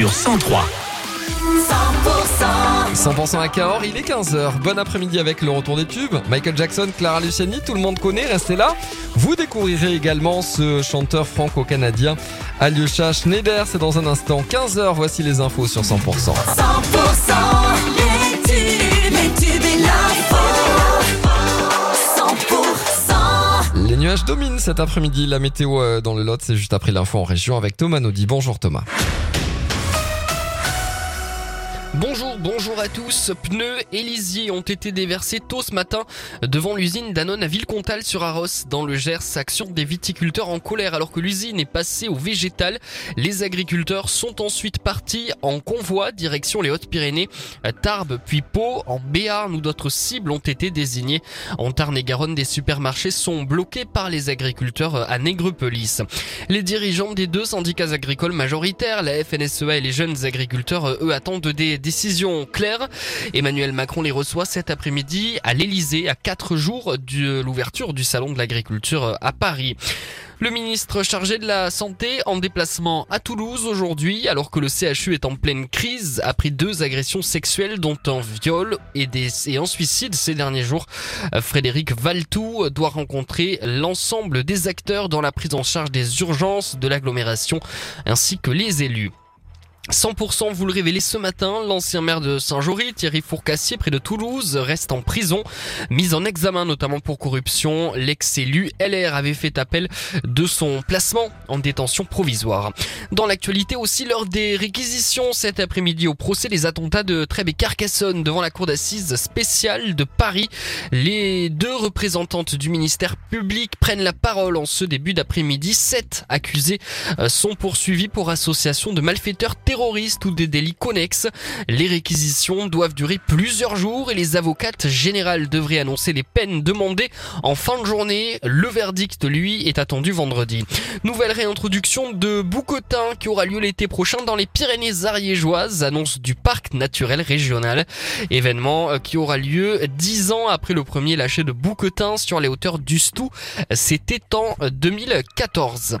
sur 103. 100% à Cahors, il est 15h. Bon après-midi avec le retour des tubes. Michael Jackson, Clara Luciani, tout le monde connaît, restez là. Vous découvrirez également ce chanteur franco-canadien, Alyosha Schneider. C'est dans un instant. 15h, voici les infos sur 100%. 100% les tubes, les tubes et. 100% Les nuages dominent cet après-midi. La météo euh, dans le Lot, c'est juste après l'info en région avec Thomas Naudy. Bonjour Thomas. Bonjour, bonjour à tous. Pneus et ont été déversés tôt ce matin devant l'usine Danone à Villecontal sur Arros dans le Gers. Action des viticulteurs en colère alors que l'usine est passée au végétal. Les agriculteurs sont ensuite partis en convoi direction les Hautes-Pyrénées, Tarbes puis Pau. En Béarn où d'autres cibles ont été désignées. En Tarn et Garonne, des supermarchés sont bloqués par les agriculteurs à Négrepelis. Les dirigeants des deux syndicats agricoles majoritaires, la FNSEA et les jeunes agriculteurs, eux attendent des décisions claires. Emmanuel Macron les reçoit cet après-midi à l'Elysée à quatre jours de l'ouverture du salon de l'agriculture à Paris. Le ministre chargé de la Santé en déplacement à Toulouse aujourd'hui, alors que le CHU est en pleine crise après deux agressions sexuelles dont un viol et, des, et un suicide ces derniers jours. Frédéric Valtou doit rencontrer l'ensemble des acteurs dans la prise en charge des urgences de l'agglomération ainsi que les élus. 100%, vous le révélez ce matin, l'ancien maire de Saint-Jory, Thierry Fourcassier, près de Toulouse, reste en prison, mis en examen notamment pour corruption. L'ex-élu LR avait fait appel de son placement en détention provisoire. Dans l'actualité aussi, lors des réquisitions cet après-midi au procès des attentats de Trèbes et Carcassonne devant la cour d'assises spéciale de Paris, les deux représentantes du ministère public prennent la parole en ce début d'après-midi. Sept accusés euh, sont poursuivis pour association de malfaiteurs terroristes ou des délits connexes. Les réquisitions doivent durer plusieurs jours et les avocates générales devraient annoncer les peines demandées en fin de journée. Le verdict, lui, est attendu vendredi. Nouvelle réintroduction de Boucotin qui aura lieu l'été prochain dans les Pyrénées ariégeoises, annonce du parc naturel régional. Événement euh, qui aura lieu dix ans après le premier lâcher de Boucotin sur les hauteurs du Stou. C'était en 2014.